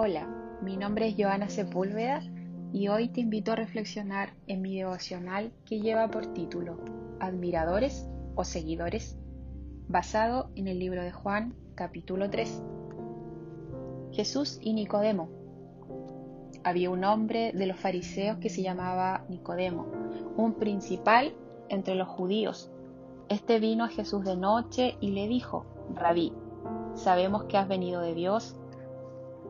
Hola, mi nombre es Joana Sepúlveda y hoy te invito a reflexionar en mi devocional que lleva por título Admiradores o Seguidores, basado en el libro de Juan capítulo 3. Jesús y Nicodemo. Había un hombre de los fariseos que se llamaba Nicodemo, un principal entre los judíos. Este vino a Jesús de noche y le dijo, Rabí, sabemos que has venido de Dios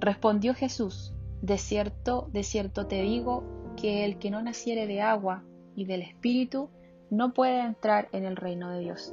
Respondió Jesús, De cierto, de cierto te digo, que el que no naciere de agua y del Espíritu no puede entrar en el reino de Dios.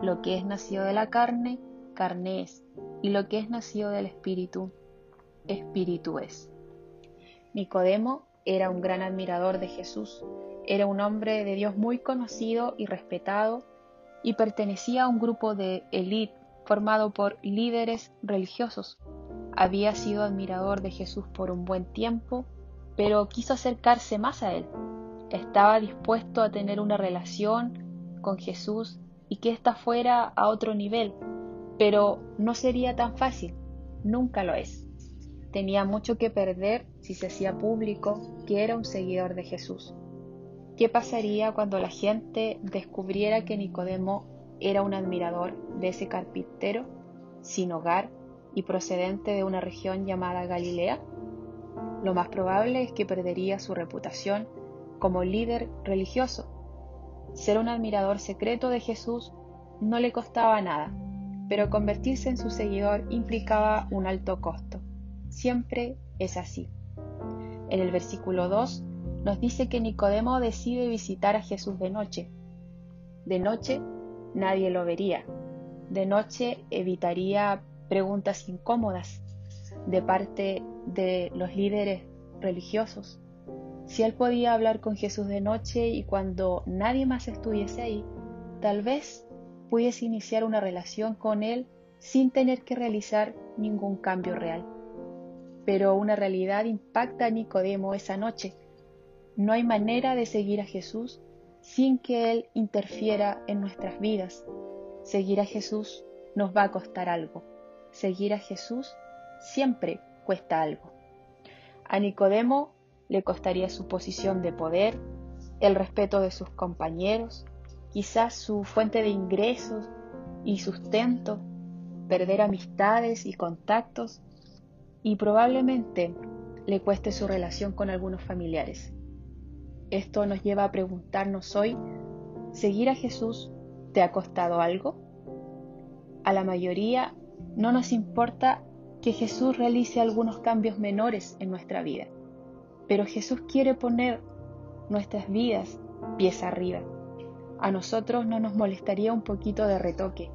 Lo que es nacido de la carne, carne es, y lo que es nacido del Espíritu, Espíritu es. Nicodemo era un gran admirador de Jesús, era un hombre de Dios muy conocido y respetado, y pertenecía a un grupo de élite formado por líderes religiosos había sido admirador de Jesús por un buen tiempo, pero quiso acercarse más a él. Estaba dispuesto a tener una relación con Jesús y que ésta fuera a otro nivel, pero no sería tan fácil, nunca lo es. Tenía mucho que perder si se hacía público que era un seguidor de Jesús. ¿Qué pasaría cuando la gente descubriera que Nicodemo era un admirador de ese carpintero sin hogar y procedente de una región llamada Galilea? Lo más probable es que perdería su reputación como líder religioso. Ser un admirador secreto de Jesús no le costaba nada, pero convertirse en su seguidor implicaba un alto costo. Siempre es así. En el versículo 2 nos dice que Nicodemo decide visitar a Jesús de noche. De noche nadie lo vería. De noche evitaría preguntas incómodas de parte de los líderes religiosos. Si él podía hablar con Jesús de noche y cuando nadie más estuviese ahí, tal vez pudiese iniciar una relación con él sin tener que realizar ningún cambio real. Pero una realidad impacta a Nicodemo esa noche. No hay manera de seguir a Jesús sin que Él interfiera en nuestras vidas. Seguir a Jesús nos va a costar algo seguir a Jesús siempre cuesta algo. A Nicodemo le costaría su posición de poder, el respeto de sus compañeros, quizás su fuente de ingresos y sustento, perder amistades y contactos, y probablemente le cueste su relación con algunos familiares. Esto nos lleva a preguntarnos hoy, ¿seguir a Jesús te ha costado algo? A la mayoría no nos importa que Jesús realice algunos cambios menores en nuestra vida, pero Jesús quiere poner nuestras vidas pies arriba. A nosotros no nos molestaría un poquito de retoque,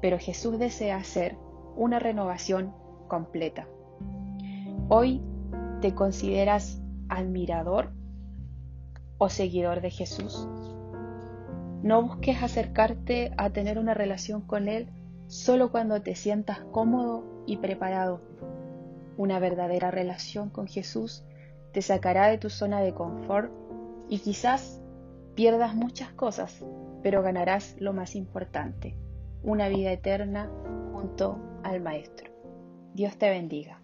pero Jesús desea hacer una renovación completa. Hoy te consideras admirador o seguidor de Jesús. No busques acercarte a tener una relación con Él solo cuando te sientas cómodo y preparado. Una verdadera relación con Jesús te sacará de tu zona de confort y quizás pierdas muchas cosas, pero ganarás lo más importante, una vida eterna junto al Maestro. Dios te bendiga.